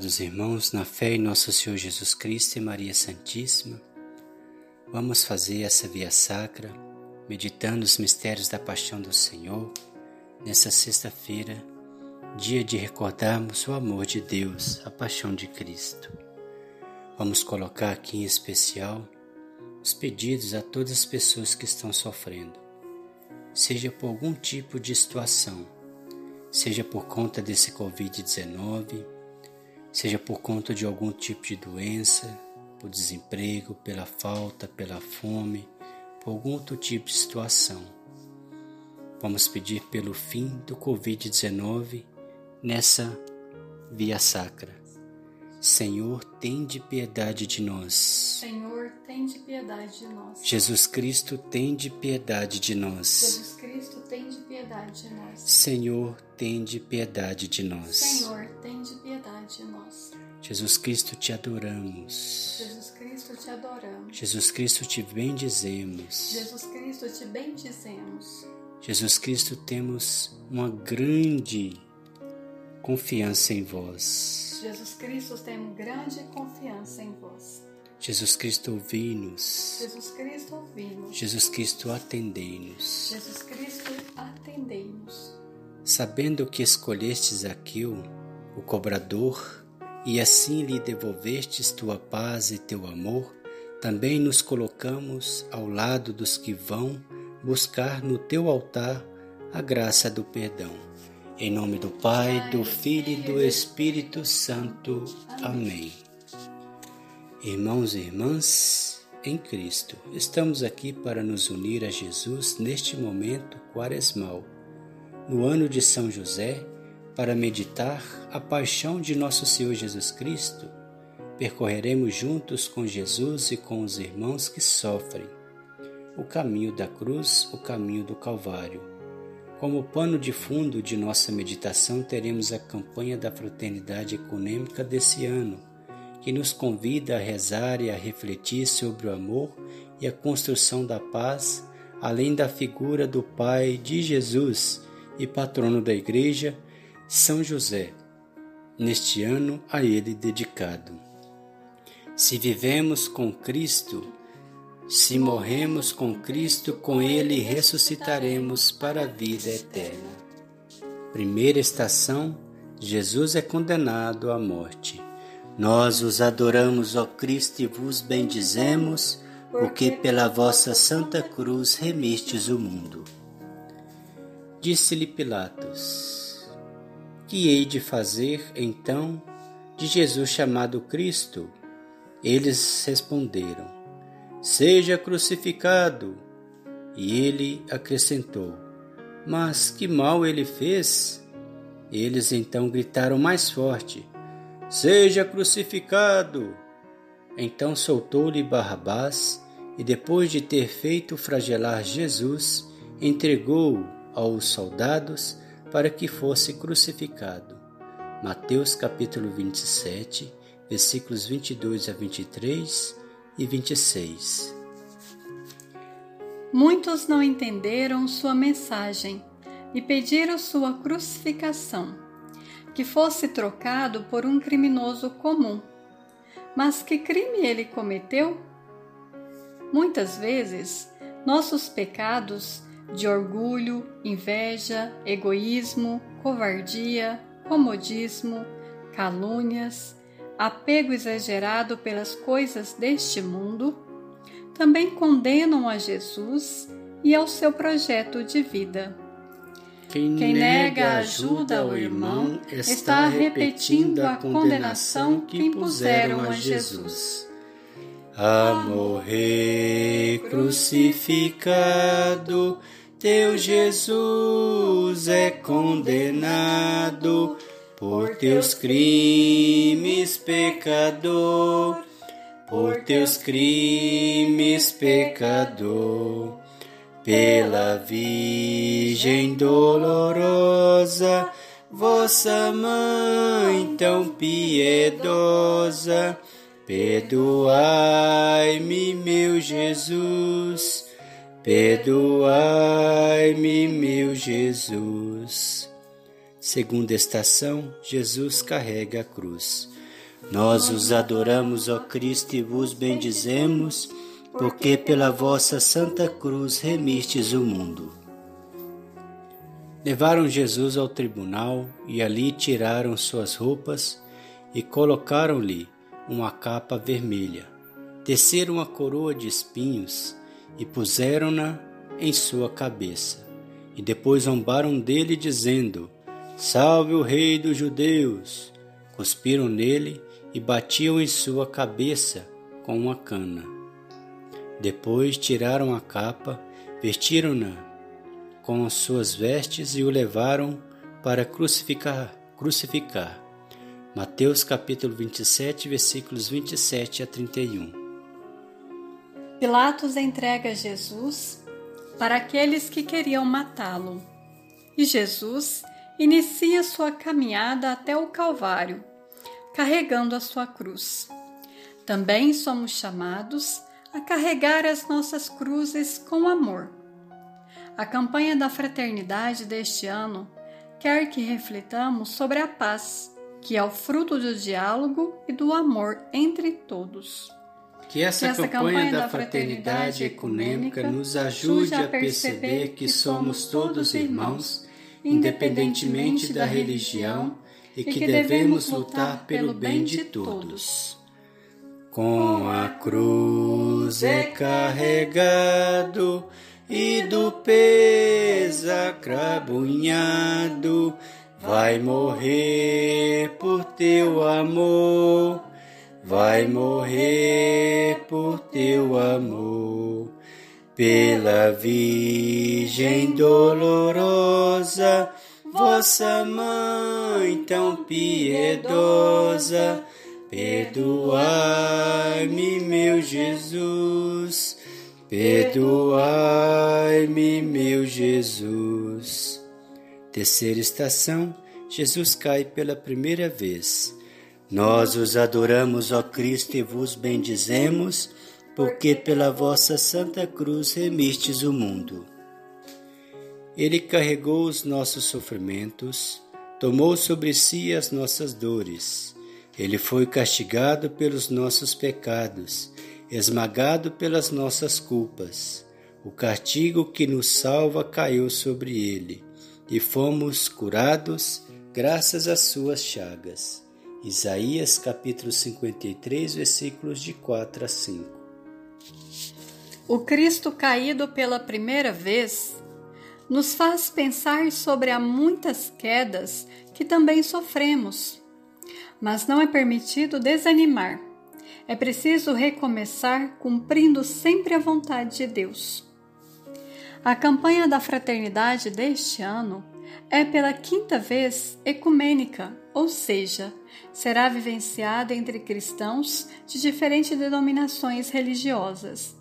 Amados irmãos, na fé em nosso Senhor Jesus Cristo e Maria Santíssima, vamos fazer essa via sacra, meditando os mistérios da paixão do Senhor, nessa sexta-feira, dia de recordarmos o amor de Deus, a paixão de Cristo. Vamos colocar aqui em especial os pedidos a todas as pessoas que estão sofrendo, seja por algum tipo de situação, seja por conta desse Covid-19, seja por conta de algum tipo de doença, por desemprego, pela falta, pela fome, por algum outro tipo de situação. Vamos pedir pelo fim do Covid-19 nessa via sacra. Senhor, tem de piedade de nós. Senhor, tem de piedade de nós. Jesus Cristo, tem de piedade de nós. Jesus Cristo, tem de piedade de nós. Senhor, tem de piedade de nós. Senhor, tem de piedade de nós. Jesus Cristo, te adoramos. Jesus Cristo, te adoramos. Jesus Cristo, te bendizemos. Jesus Cristo, te bendizemos. Jesus Cristo, temos uma grande confiança em vós. Jesus Cristo, temos grande confiança em vós. Jesus Cristo, ouvi-nos. Jesus Cristo, ouvi-nos. Jesus Cristo, atendei-nos. Jesus Cristo, atendei-nos. Sabendo que escolhestes aquilo, o cobrador, e assim lhe devolvestes tua paz e teu amor, também nos colocamos ao lado dos que vão buscar no teu altar a graça do perdão. Em nome do Pai, do Filho e do Espírito Santo. Amém. Irmãos e irmãs, em Cristo, estamos aqui para nos unir a Jesus neste momento quaresmal, no ano de São José, para meditar a paixão de nosso Senhor Jesus Cristo. Percorreremos juntos com Jesus e com os irmãos que sofrem o caminho da cruz, o caminho do Calvário. Como pano de fundo de nossa meditação, teremos a campanha da Fraternidade Econômica desse ano, que nos convida a rezar e a refletir sobre o amor e a construção da paz, além da figura do Pai de Jesus e patrono da Igreja, São José, neste ano a ele dedicado. Se vivemos com Cristo, se morremos com Cristo, com Ele ressuscitaremos para a vida eterna. Primeira estação: Jesus é condenado à morte. Nós os adoramos, ó Cristo, e vos bendizemos, porque pela vossa santa cruz remistes o mundo. Disse-lhe Pilatos: Que hei de fazer, então, de Jesus chamado Cristo? Eles responderam: Seja crucificado. E ele acrescentou: Mas que mal ele fez? Eles então gritaram mais forte: Seja crucificado! Então soltou-lhe Barrabás e, depois de ter feito flagelar Jesus, entregou-o aos soldados para que fosse crucificado. Mateus capítulo 27, versículos 22 a 23 e 26. Muitos não entenderam sua mensagem e pediram sua crucificação, que fosse trocado por um criminoso comum. Mas que crime ele cometeu? Muitas vezes, nossos pecados de orgulho, inveja, egoísmo, covardia, comodismo, calúnias, apego exagerado pelas coisas deste mundo, também condenam a Jesus e ao seu projeto de vida. Quem, Quem nega ajuda ao irmão está repetindo a condenação que impuseram a Jesus. A morrer crucificado, teu Jesus é condenado por teus crimes, pecador, por teus crimes, pecador, pela Virgem dolorosa, vossa mãe tão piedosa, perdoai-me, meu Jesus, perdoai-me, meu Jesus. Segunda estação: Jesus carrega a cruz. Nós os adoramos, ó Cristo, e vos bendizemos, porque pela vossa Santa Cruz remistes o mundo. Levaram Jesus ao tribunal e ali tiraram suas roupas e colocaram-lhe uma capa vermelha. Teceram uma coroa de espinhos e puseram-na em sua cabeça. E depois zombaram dele, dizendo: Salve o Rei dos Judeus! Cuspiram nele e batiam em sua cabeça com uma cana. Depois tiraram a capa, vestiram-na com as suas vestes e o levaram para crucificar. crucificar. Mateus capítulo 27, versículos 27 a 31. Pilatos entrega Jesus para aqueles que queriam matá-lo. E Jesus inicia sua caminhada até o Calvário, carregando a sua cruz. Também somos chamados a carregar as nossas cruzes com amor. A campanha da fraternidade deste ano quer que reflitamos sobre a paz, que é o fruto do diálogo e do amor entre todos. Que essa, que essa campanha, campanha da fraternidade ecumênica nos ajude a perceber que somos todos irmãos, independentemente da religião e que devemos lutar pelo bem de todos. Com a cruz é carregado e do peso acrabunhado, vai morrer por teu amor, vai morrer por teu amor. Pela Virgem dolorosa, vossa mãe tão piedosa, perdoai-me, meu Jesus, perdoai-me, meu Jesus. Terceira estação: Jesus cai pela primeira vez. Nós os adoramos, ó Cristo, e vos bendizemos, porque pela vossa Santa Cruz remistes o mundo. Ele carregou os nossos sofrimentos, tomou sobre si as nossas dores. Ele foi castigado pelos nossos pecados, esmagado pelas nossas culpas. O castigo que nos salva caiu sobre ele, e fomos curados graças às suas chagas. Isaías capítulo 53, versículos de 4 a 5. O Cristo caído pela primeira vez nos faz pensar sobre as muitas quedas que também sofremos. Mas não é permitido desanimar. É preciso recomeçar cumprindo sempre a vontade de Deus. A campanha da fraternidade deste ano é pela quinta vez ecumênica, ou seja, será vivenciada entre cristãos de diferentes denominações religiosas,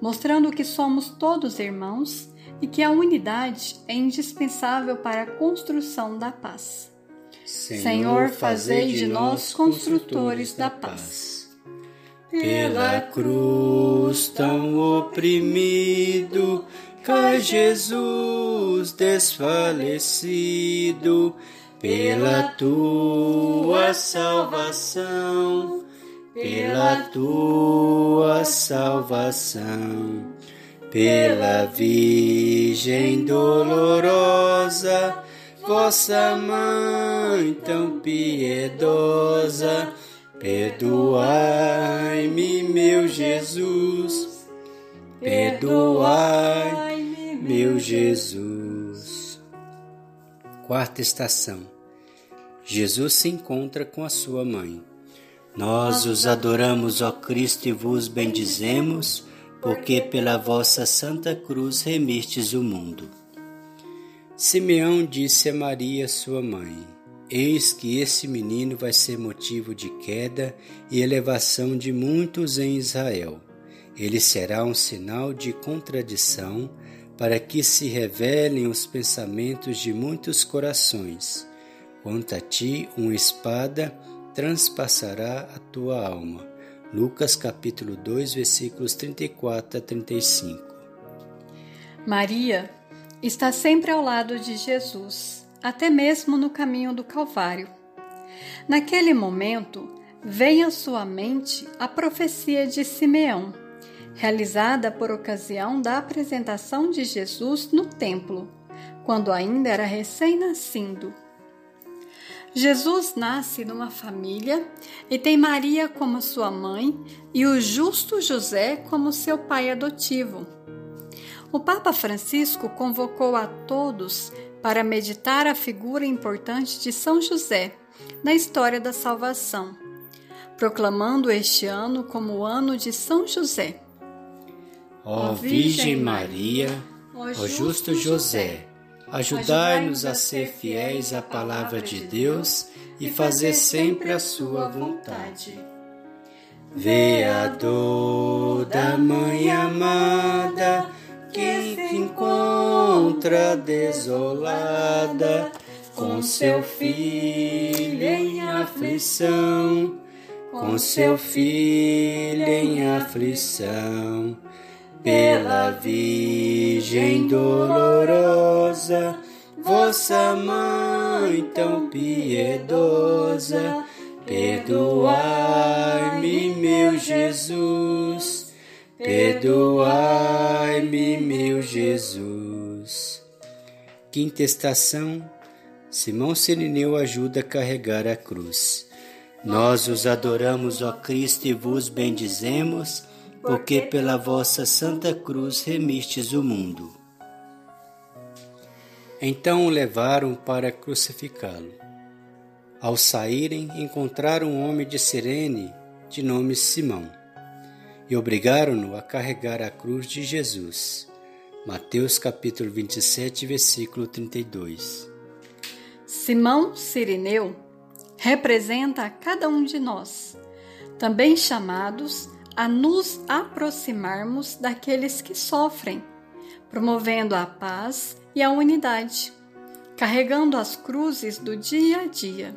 mostrando que somos todos irmãos e que a unidade é indispensável para a construção da paz. Senhor, fazei de nós construtores da paz. Pela cruz tão oprimido, cai Jesus desfalecido, pela tua salvação, pela tua salvação pela Virgem dolorosa, vossa mãe tão piedosa, perdoai-me, meu Jesus, perdoai-me, meu Jesus. Quarta estação. Jesus se encontra com a sua mãe. Nós os adoramos, ó Cristo, e vos bendizemos porque pela vossa Santa Cruz remistes o mundo. Simeão disse a Maria, sua mãe: Eis que esse menino vai ser motivo de queda e elevação de muitos em Israel. Ele será um sinal de contradição para que se revelem os pensamentos de muitos corações. Quanto a ti, uma espada transpassará a tua alma Lucas capítulo 2, versículos 34 a 35. Maria está sempre ao lado de Jesus, até mesmo no caminho do Calvário. Naquele momento, vem à sua mente a profecia de Simeão, realizada por ocasião da apresentação de Jesus no templo, quando ainda era recém-nascido. Jesus nasce numa família e tem Maria como sua mãe e o justo José como seu pai adotivo. O Papa Francisco convocou a todos para meditar a figura importante de São José na história da salvação, proclamando este ano como o ano de São José. Ó Virgem Maria, ó Justo José, Ajudai-nos a ser fiéis à palavra de Deus e fazer sempre a sua vontade. Vê a dor da mãe amada que se encontra desolada com seu filho em aflição, com seu filho em aflição pela Virgem dolorosa, vossa mãe tão piedosa, perdoai-me, meu Jesus, perdoai-me, meu Jesus. Quinta estação, Simão Sirineu ajuda a carregar a cruz. Nós os adoramos, ó Cristo, e vos bendizemos porque pela vossa Santa Cruz remistes o mundo. Então o levaram para crucificá-lo. Ao saírem, encontraram um homem de Sirene, de nome Simão, e obrigaram-no a carregar a cruz de Jesus. Mateus capítulo 27, versículo 32. Simão Sirineu representa a cada um de nós, também chamados a nos aproximarmos daqueles que sofrem, promovendo a paz e a unidade, carregando as cruzes do dia a dia.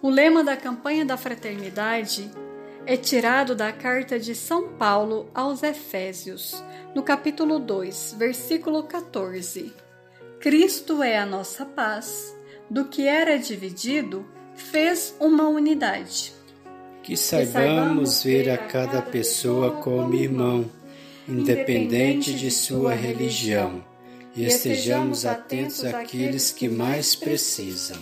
O lema da campanha da fraternidade é tirado da carta de São Paulo aos Efésios, no capítulo 2, versículo 14. Cristo é a nossa paz, do que era dividido, fez uma unidade que saibamos ver a cada pessoa como irmão, independente de sua religião, e estejamos atentos àqueles que mais precisam.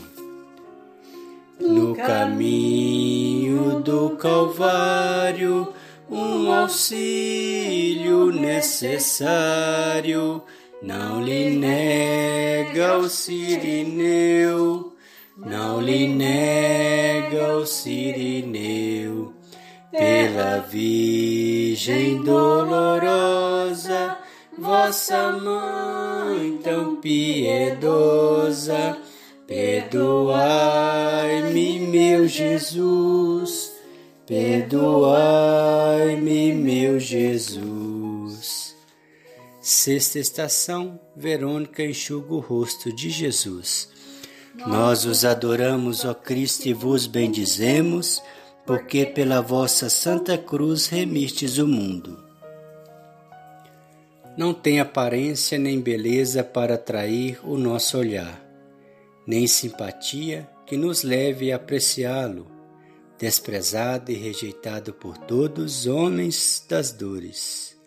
No caminho do Calvário, um auxílio necessário, não lhe nega o sirineu não lhe nega o sirineu, pela Virgem dolorosa, vossa mãe tão piedosa, perdoai-me, meu Jesus, perdoai-me, meu Jesus. Sexta estação, Verônica enxuga o rosto de Jesus. Nós os adoramos, ó Cristo, e vos bendizemos, porque pela vossa Santa Cruz remistes o mundo. Não tem aparência nem beleza para atrair o nosso olhar, nem simpatia que nos leve a apreciá-lo, desprezado e rejeitado por todos os homens das dores,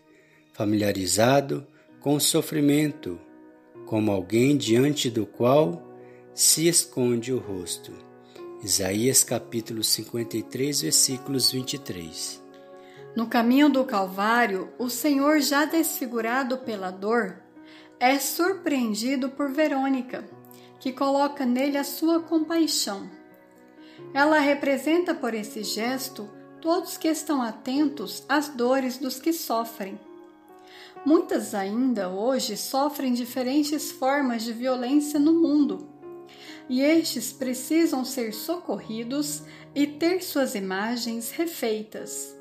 familiarizado com o sofrimento, como alguém diante do qual se esconde o rosto. Isaías capítulo 53, versículos 23. No caminho do Calvário, o Senhor, já desfigurado pela dor, é surpreendido por Verônica, que coloca nele a sua compaixão. Ela representa por esse gesto todos que estão atentos às dores dos que sofrem. Muitas ainda hoje sofrem diferentes formas de violência no mundo e estes precisam ser socorridos e ter suas imagens refeitas,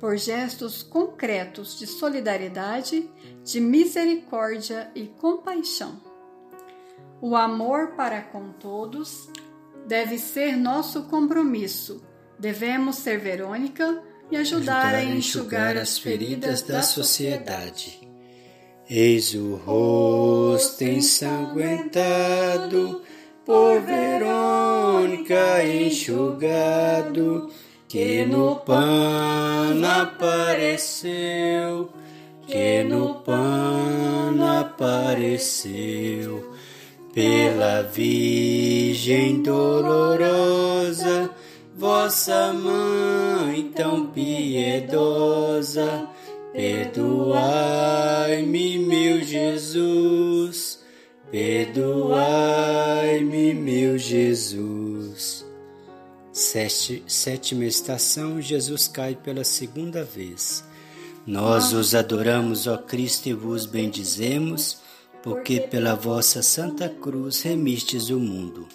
por gestos concretos de solidariedade, de misericórdia e compaixão. O amor para com todos deve ser nosso compromisso. Devemos ser Verônica e ajudar, ajudar a enxugar as feridas da sociedade. Eis o rosto ensanguentado por Verônica enxugado, que no pano apareceu, que no pano apareceu, pela Virgem dolorosa, vossa mãe tão piedosa, perdoai-me, meu Jesus Perdoai-me, meu Jesus. Sete, sétima estação: Jesus cai pela segunda vez. Nós os adoramos, ó Cristo, e vos bendizemos, porque pela vossa santa cruz remistes o mundo.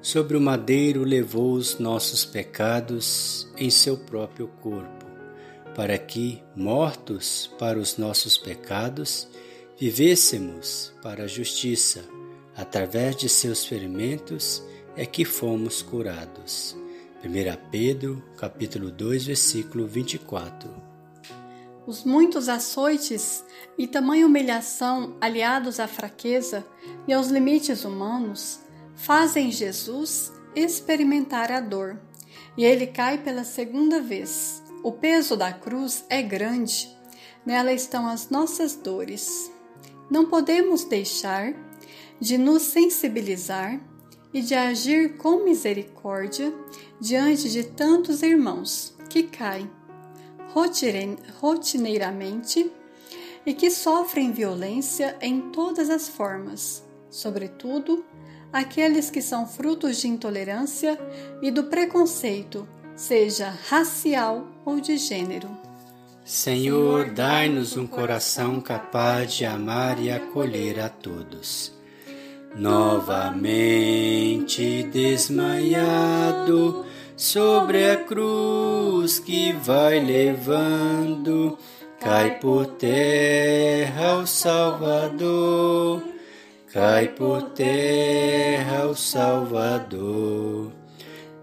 Sobre o madeiro levou os nossos pecados em seu próprio corpo, para que, mortos para os nossos pecados, vivêssemos para a justiça, através de seus ferimentos é que fomos curados. 1 Pedro, capítulo 2, versículo 24. Os muitos açoites e tamanha humilhação aliados à fraqueza e aos limites humanos fazem Jesus experimentar a dor, e ele cai pela segunda vez. O peso da cruz é grande, nela estão as nossas dores. Não podemos deixar de nos sensibilizar e de agir com misericórdia diante de tantos irmãos que caem rotineiramente e que sofrem violência em todas as formas, sobretudo aqueles que são frutos de intolerância e do preconceito, seja racial ou de gênero. Senhor, dai-nos um coração capaz de amar e acolher a todos. Novamente desmaiado sobre a cruz que vai levando, cai por terra o Salvador, cai por terra o Salvador.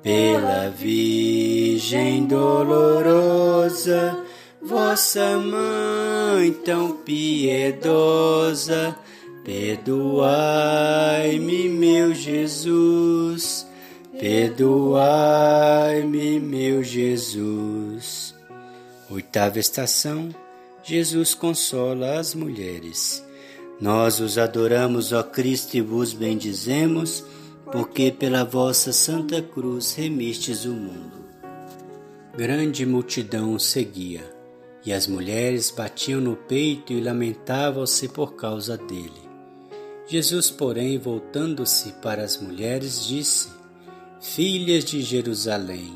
Pela Virgem dolorosa, Vossa mãe tão piedosa, perdoai-me, meu Jesus, perdoai-me, meu Jesus. Oitava estação: Jesus consola as mulheres. Nós os adoramos, ó Cristo, e vos bendizemos, porque pela vossa santa cruz remistes o mundo. Grande multidão seguia e as mulheres batiam no peito e lamentavam-se por causa dele. Jesus, porém, voltando-se para as mulheres, disse: Filhas de Jerusalém,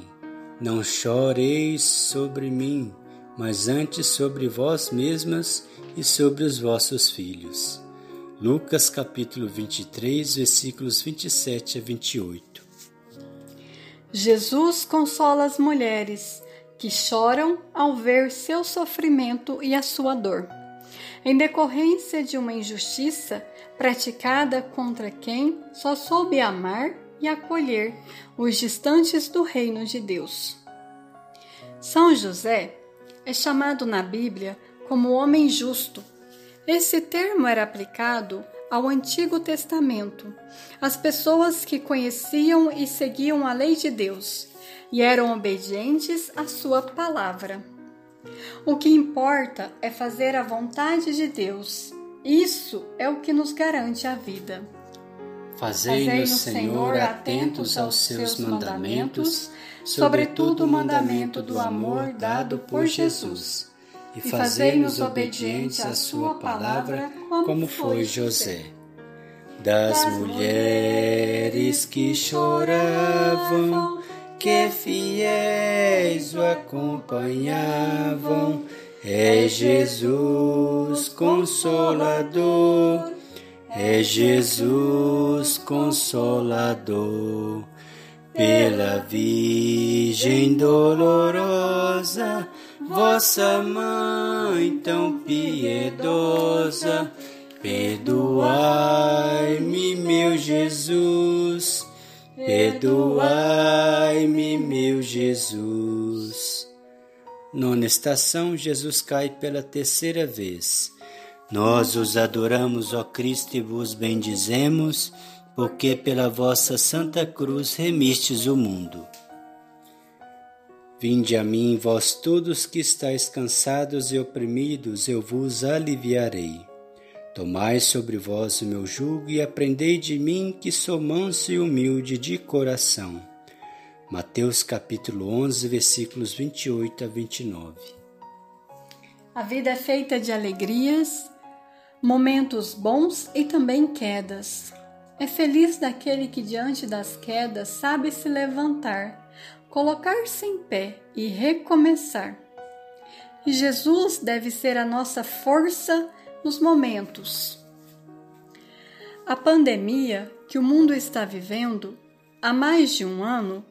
não choreis sobre mim, mas antes sobre vós mesmas e sobre os vossos filhos. Lucas capítulo 23, versículos 27 a 28. Jesus consola as mulheres que choram ao ver seu sofrimento e a sua dor, em decorrência de uma injustiça praticada contra quem só soube amar e acolher os distantes do reino de Deus. São José é chamado na Bíblia como homem justo. Esse termo era aplicado ao Antigo Testamento, às pessoas que conheciam e seguiam a lei de Deus e eram obedientes à sua palavra. O que importa é fazer a vontade de Deus. Isso é o que nos garante a vida. Fazei-nos, Senhor, atentos aos seus mandamentos, sobretudo o mandamento do amor dado por Jesus, e fazei-nos obedientes à sua palavra, como foi José. Das mulheres que choravam, que fiéis o acompanhavam. É Jesus Consolador, é Jesus Consolador. Pela Virgem dolorosa, vossa mãe tão piedosa, perdoai-me, meu Jesus Perdoai-me, meu Jesus. Nona estação: Jesus cai pela terceira vez. Nós os adoramos, ó Cristo, e vos bendizemos, porque pela vossa Santa Cruz remistes o mundo. Vinde a mim, vós todos que estáis cansados e oprimidos, eu vos aliviarei. Tomai sobre vós o meu jugo e aprendei de mim, que sou manso e humilde de coração. Mateus capítulo 11, versículos 28 a 29. A vida é feita de alegrias, momentos bons e também quedas. É feliz daquele que diante das quedas sabe se levantar, colocar-se em pé e recomeçar. E Jesus deve ser a nossa força nos momentos. A pandemia que o mundo está vivendo há mais de um ano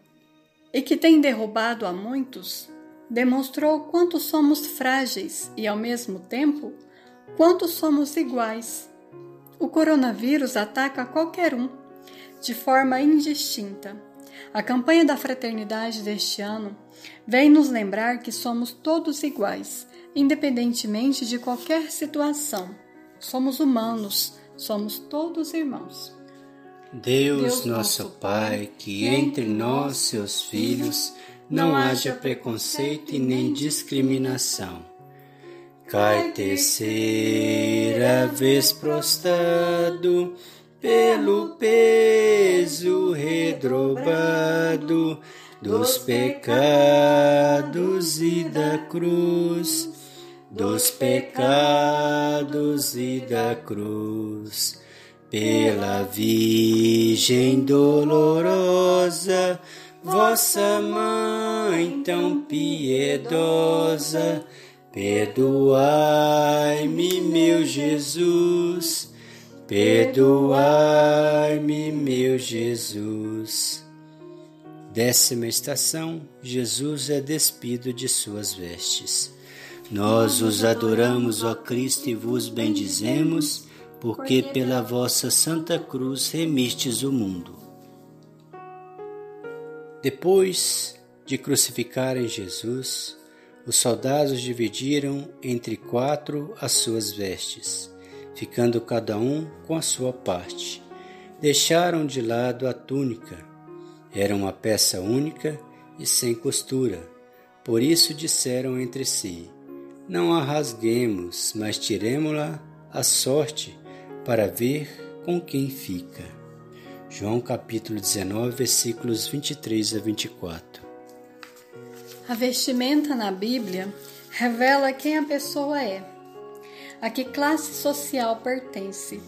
e que tem derrubado a muitos, demonstrou quanto somos frágeis e, ao mesmo tempo, quanto somos iguais. O coronavírus ataca qualquer um, de forma indistinta. A campanha da fraternidade deste ano vem nos lembrar que somos todos iguais, independentemente de qualquer situação. Somos humanos, somos todos irmãos. Deus, Deus nosso Pai, que entre nós, seus filhos, não haja preconceito e nem discriminação. Cai terceira vez prostrado pelo peso redrobado dos pecados e da cruz, dos pecados e da cruz. Pela Virgem dolorosa, vossa mãe tão piedosa, perdoai-me, meu Jesus, perdoai-me, meu Jesus. Décima estação: Jesus é despido de suas vestes. Nós os adoramos, ó Cristo, e vos bendizemos porque pela vossa Santa Cruz remistes o mundo. Depois de crucificarem Jesus, os soldados dividiram entre quatro as suas vestes, ficando cada um com a sua parte. Deixaram de lado a túnica. Era uma peça única e sem costura. Por isso disseram entre si: Não a rasguemos, mas tiremo-la à sorte para ver com quem fica. João capítulo 19, versículos 23 a 24. A vestimenta na Bíblia revela quem a pessoa é, a que classe social pertence.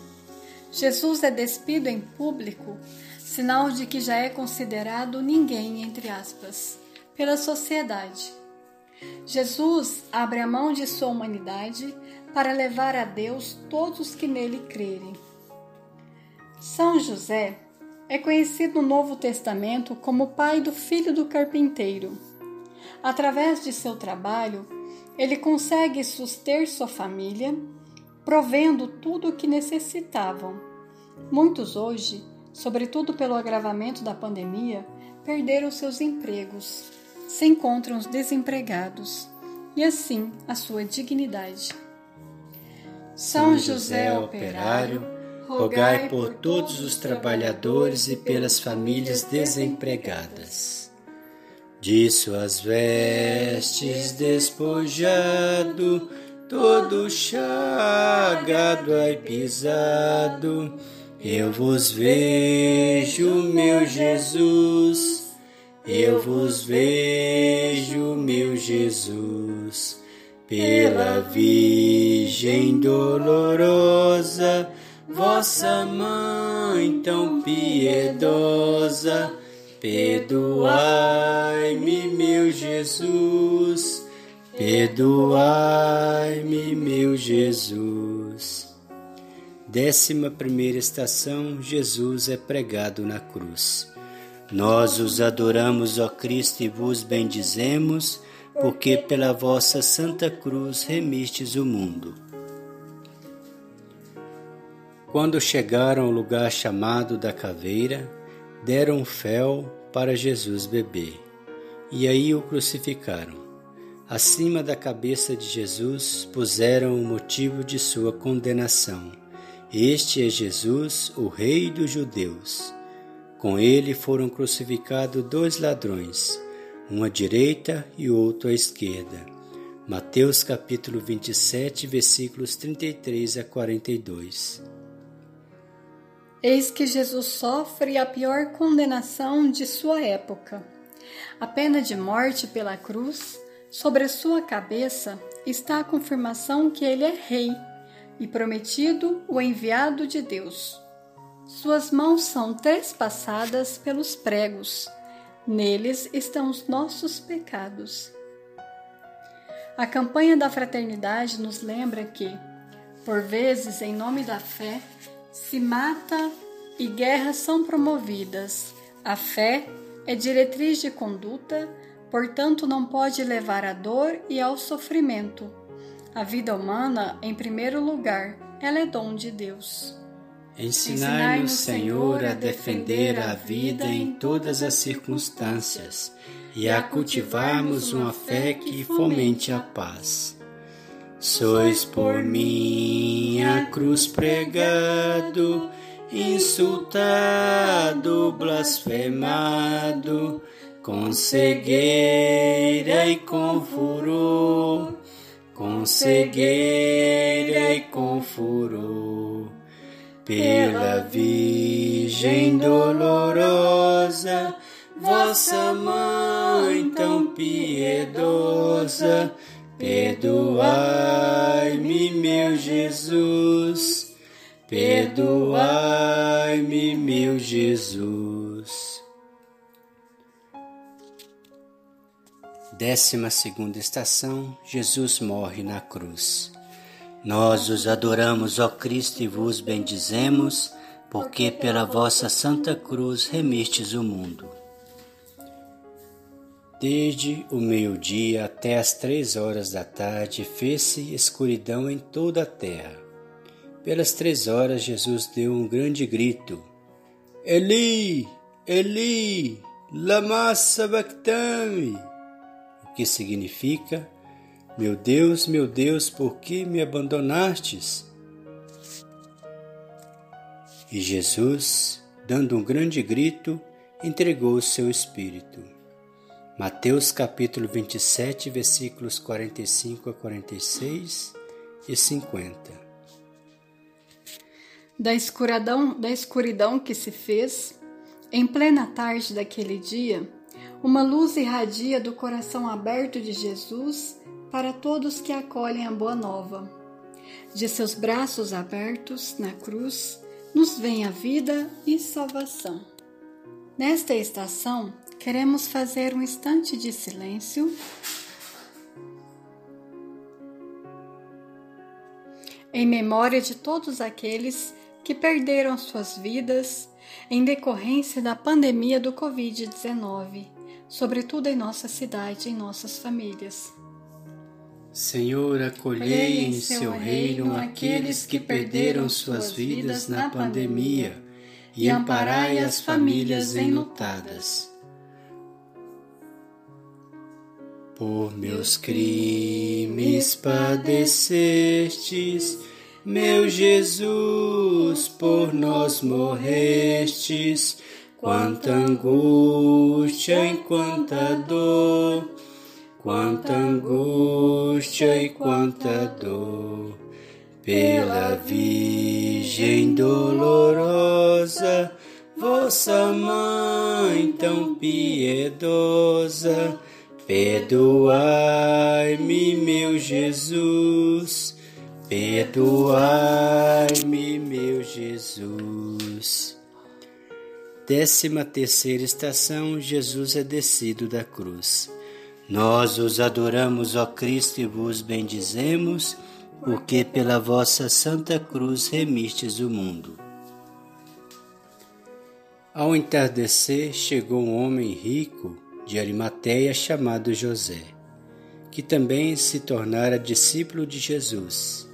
Jesus é despido em público, sinal de que já é considerado ninguém, entre aspas, pela sociedade. Jesus abre a mão de sua humanidade para levar a Deus todos que nele crerem. São José é conhecido no Novo Testamento como pai do filho do carpinteiro. Através de seu trabalho, ele consegue suster sua família, provendo tudo o que necessitavam. Muitos hoje, sobretudo pelo agravamento da pandemia, perderam seus empregos se encontram desempregados e assim a sua dignidade. São José operário, rogai por todos os trabalhadores e pelas famílias desempregadas. De suas vestes despojado, todo chagado e pisado, eu vos vejo, meu Jesus eu vos vejo, meu Jesus, pela Virgem dolorosa, vossa mãe tão piedosa. Perdoai-me, meu Jesus, perdoai-me, meu Jesus. Décima primeira estação: Jesus é pregado na cruz. Nós os adoramos, ó Cristo, e vos bendizemos, porque pela vossa Santa Cruz remistes o mundo. Quando chegaram ao lugar chamado da caveira, deram fel para Jesus beber, e aí o crucificaram. Acima da cabeça de Jesus puseram o motivo de sua condenação, Este é Jesus, o Rei dos Judeus. Com ele foram crucificados dois ladrões, um à direita e outro à esquerda. Mateus capítulo 27, versículos 33 a 42. Eis que Jesus sofre a pior condenação de sua época. A pena de morte pela cruz, sobre a sua cabeça, está a confirmação que ele é rei e prometido o enviado de Deus. Suas mãos são trespassadas pelos pregos. Neles estão os nossos pecados. A campanha da fraternidade nos lembra que, por vezes, em nome da fé, se mata e guerras são promovidas. A fé é diretriz de conduta, portanto, não pode levar à dor e ao sofrimento. A vida humana, em primeiro lugar, ela é dom de Deus. Ensinai-nos, Senhor, a defender a vida em todas as circunstâncias e a cultivarmos uma fé que fomente a paz. Sois por mim a cruz pregado, insultado, blasfemado, com cegueira e com furor, com cegueira e com furor pela Virgem dolorosa, vossa mãe tão piedosa, perdoai-me, meu Jesus, perdoai-me, meu Jesus. Décima segunda estação, Jesus morre na cruz. Nós os adoramos, ó Cristo, e vos bendizemos, porque pela vossa Santa Cruz remistes o mundo. Desde o meio-dia até as três horas da tarde fez-se escuridão em toda a terra. Pelas três horas Jesus deu um grande grito: Eli, Eli, lama sabachthani, o que significa meu Deus, meu Deus, por que me abandonastes? E Jesus, dando um grande grito, entregou o seu espírito. Mateus capítulo 27, versículos 45 a 46 e 50. Da escuridão, da escuridão que se fez, em plena tarde daquele dia, uma luz irradia do coração aberto de Jesus para todos que acolhem a Boa Nova. De seus braços abertos na cruz, nos vem a vida e salvação. Nesta estação, queremos fazer um instante de silêncio. Em memória de todos aqueles que perderam suas vidas em decorrência da pandemia do Covid-19, sobretudo em nossa cidade e em nossas famílias. Senhor, acolhei em seu reino aqueles que perderam suas vidas na pandemia e amparai as famílias enlutadas. Por meus crimes padecestes, meu Jesus, por nós morrestes, quanta angústia e quanta dor quanta angústia e quanta dor. Pela Virgem dolorosa, vossa mãe tão piedosa, perdoai-me, meu Jesus, perdoai-me, meu Jesus. Décima terceira estação, Jesus é descido da cruz. Nós os adoramos, ó Cristo, e vos bendizemos, porque pela vossa Santa Cruz remistes o mundo. Ao entardecer, chegou um homem rico de Arimateia chamado José, que também se tornara discípulo de Jesus.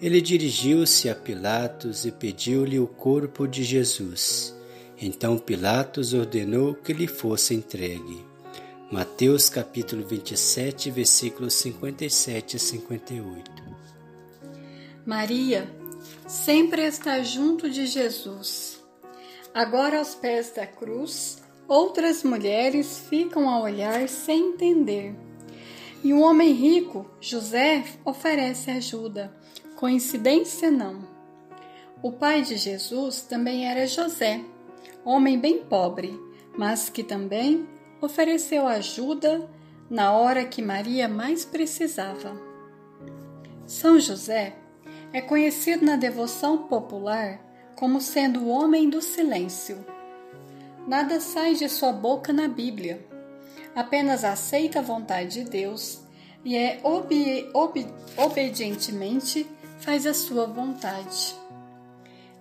Ele dirigiu-se a Pilatos e pediu-lhe o corpo de Jesus. Então Pilatos ordenou que lhe fosse entregue. Mateus capítulo 27, versículos 57 e 58. Maria, sempre está junto de Jesus. Agora, aos pés da cruz, outras mulheres ficam a olhar sem entender. E um homem rico, José, oferece ajuda. Coincidência não. O pai de Jesus também era José, homem bem pobre, mas que também ofereceu ajuda na hora que Maria mais precisava. São José é conhecido na devoção popular como sendo o homem do silêncio. Nada sai de sua boca na Bíblia, apenas aceita a vontade de Deus e é obe obe obedientemente faz a sua vontade.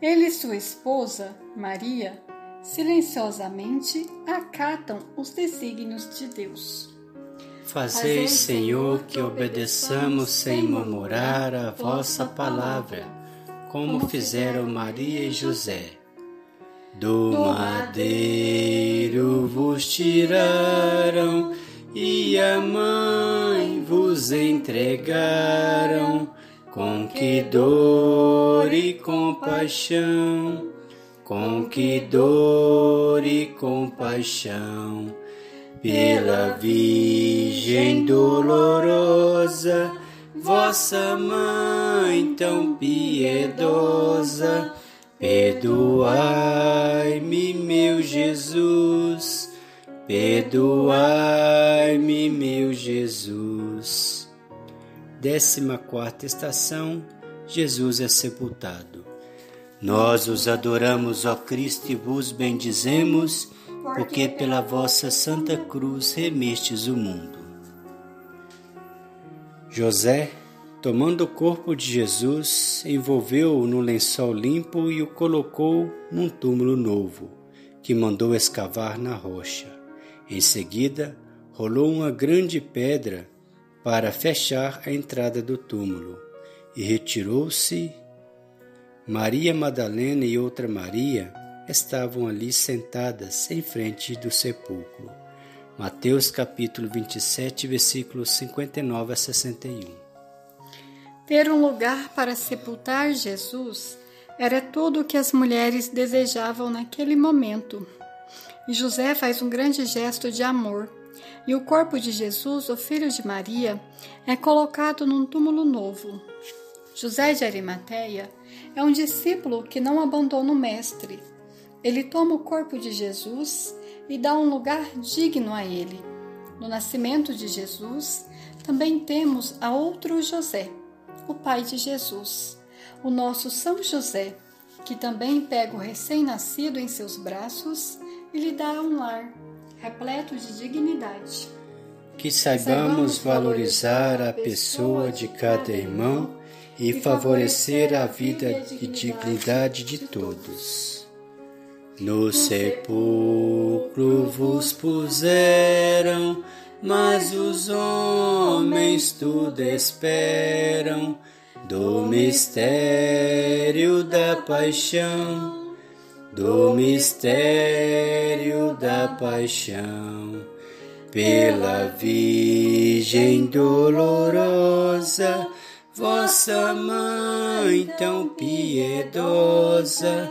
Ele e sua esposa, Maria, silenciosamente acatam os desígnios de Deus. Fazei, Senhor, que obedeçamos sem murmurar a vossa palavra, como fizeram Maria e José. Do madeiro vos tiraram e a mãe vos entregaram, com que dor e compaixão, com que dor e compaixão pela Virgem dolorosa, vossa mãe tão piedosa, perdoai-me, meu Jesus, perdoai-me, meu Jesus. Décima quarta estação, Jesus é sepultado. Nós os adoramos, ó Cristo, e vos bendizemos porque pela vossa santa cruz remistes o mundo. José, tomando o corpo de Jesus, envolveu-o no lençol limpo e o colocou num túmulo novo, que mandou escavar na rocha. Em seguida, rolou uma grande pedra para fechar a entrada do túmulo, e retirou-se Maria Madalena e outra Maria estavam ali sentadas em frente do sepulcro. Mateus capítulo 27, versículos 59 a 61. Ter um lugar para sepultar Jesus era tudo o que as mulheres desejavam naquele momento. E José faz um grande gesto de amor, e o corpo de Jesus, o filho de Maria, é colocado num túmulo novo. José de Arimateia é um discípulo que não abandona o Mestre, ele toma o corpo de Jesus e dá um lugar digno a ele. No nascimento de Jesus, também temos a outro José, o pai de Jesus, o nosso São José, que também pega o recém-nascido em seus braços e lhe dá um lar repleto de dignidade. Que saibamos valorizar a pessoa de cada irmão e favorecer a vida e dignidade de todos. No sepulcro vos puseram, mas os homens tudo esperam do mistério da paixão, do mistério da paixão. Pela Virgem dolorosa, vossa mãe tão piedosa,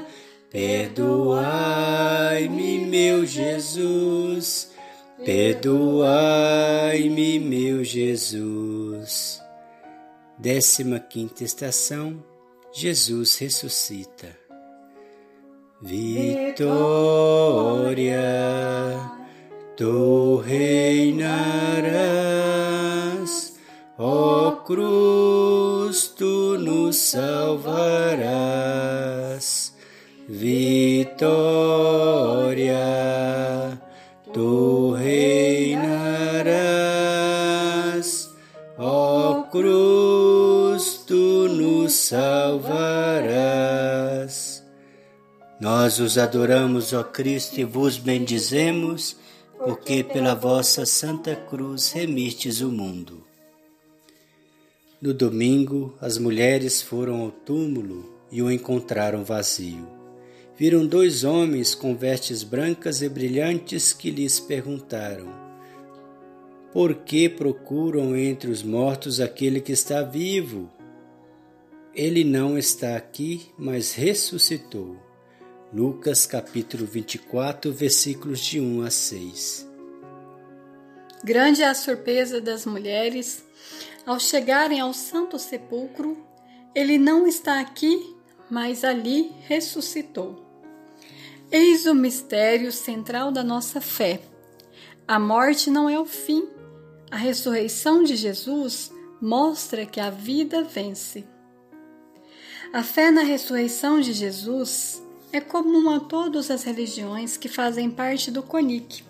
Perdoai-me, meu Jesus, perdoai-me, meu Jesus. Décima quinta estação, Jesus ressuscita. Vitória, tu reinarás, ó cruz, tu nos salvarás. Vitória, Nós os adoramos, ó Cristo, e vos bendizemos, porque pela vossa santa cruz remistes o mundo. No domingo, as mulheres foram ao túmulo e o encontraram vazio viram dois homens com vestes brancas e brilhantes que lhes perguntaram: Por que procuram entre os mortos aquele que está vivo? ele não está aqui, mas ressuscitou. Lucas capítulo 24, versículos de 1 a 6. Grande é a surpresa das mulheres ao chegarem ao Santo Sepulcro. Ele não está aqui, mas ali ressuscitou. Eis o mistério central da nossa fé. A morte não é o fim. A ressurreição de Jesus mostra que a vida vence. A fé na ressurreição de Jesus é comum a todas as religiões que fazem parte do CONIC.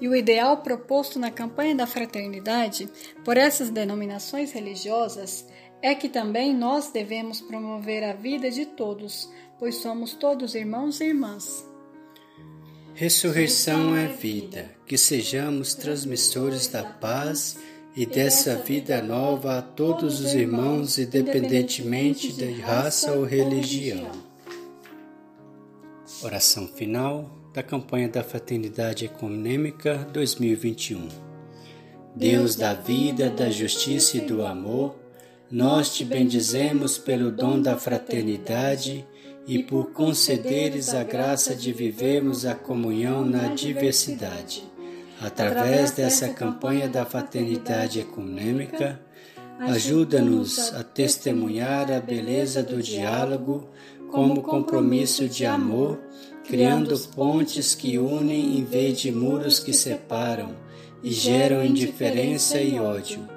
E o ideal proposto na campanha da fraternidade por essas denominações religiosas é que também nós devemos promover a vida de todos, pois somos todos irmãos e irmãs. Ressurreição é vida, que sejamos transmissores da paz e dessa vida nova a todos os irmãos, independentemente de raça ou religião. Oração final da campanha da Fraternidade Econômica 2021. Deus da vida, da justiça e do amor, nós te bendizemos pelo dom da fraternidade e por concederes a graça de vivermos a comunhão na diversidade. Através dessa campanha da fraternidade econômica, ajuda-nos a testemunhar a beleza do diálogo como compromisso de amor, criando pontes que unem em vez de muros que separam e geram indiferença e ódio.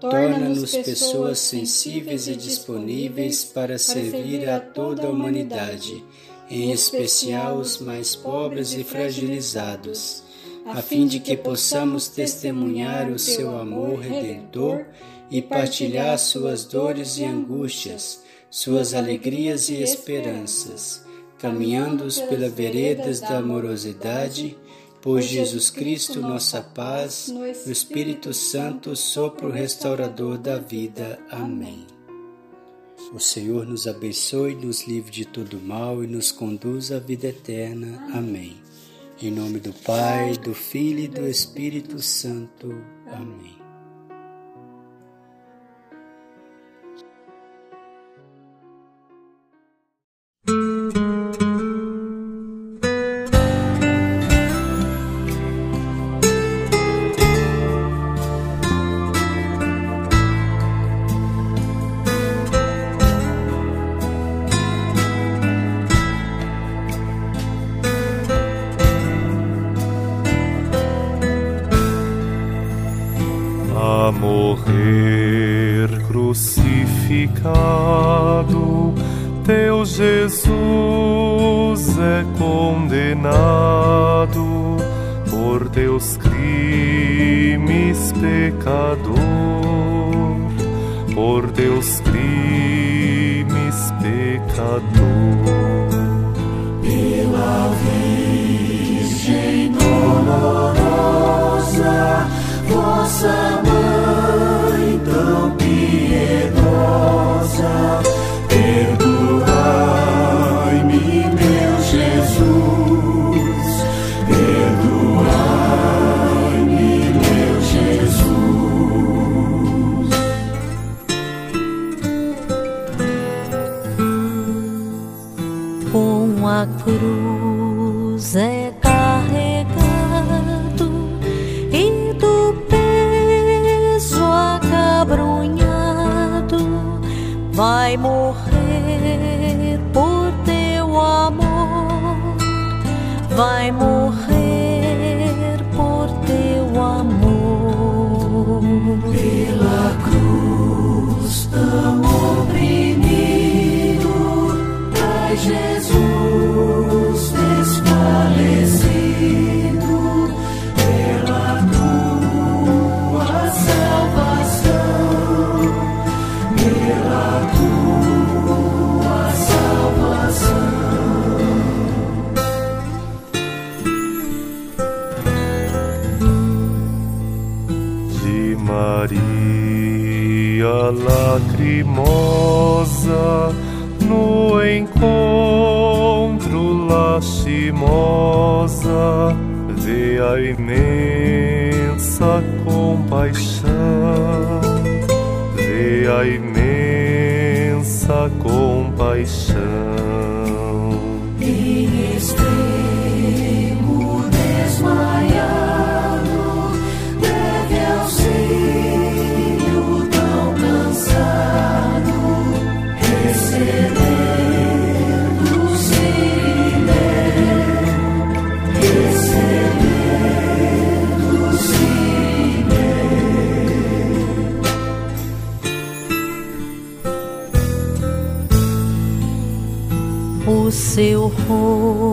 Torna-nos pessoas sensíveis e disponíveis para servir a toda a humanidade, em especial os mais pobres e fragilizados, a fim de que possamos testemunhar o seu amor redentor e partilhar suas dores e angústias, suas alegrias e esperanças, caminhando-os pelas veredas da amorosidade por Jesus Cristo, nossa paz, no Espírito Santo, sopro restaurador da vida. Amém. O Senhor nos abençoe, nos livre de todo mal e nos conduz à vida eterna. Amém. Em nome do Pai, do Filho e do Espírito Santo. Amém. Condenado por teus crimes, pecador, por teus crimes, pecador. Pela Virgem dolorosa, vossa cruz morrer por teu amor, vai morrer lacrimosa 呼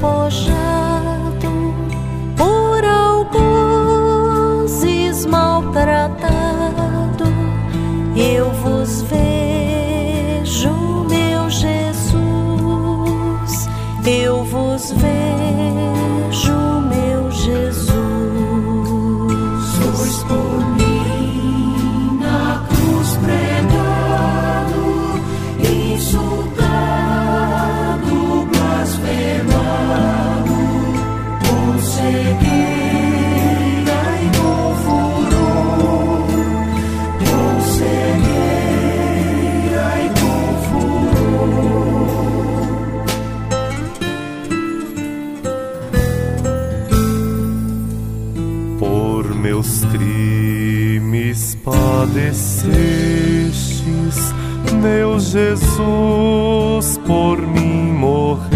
陌生 descestes, meu Jesus, por mim morrestes.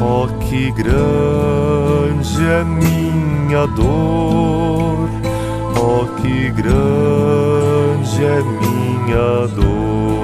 Oh, que grande é minha dor, oh, que grande é minha dor.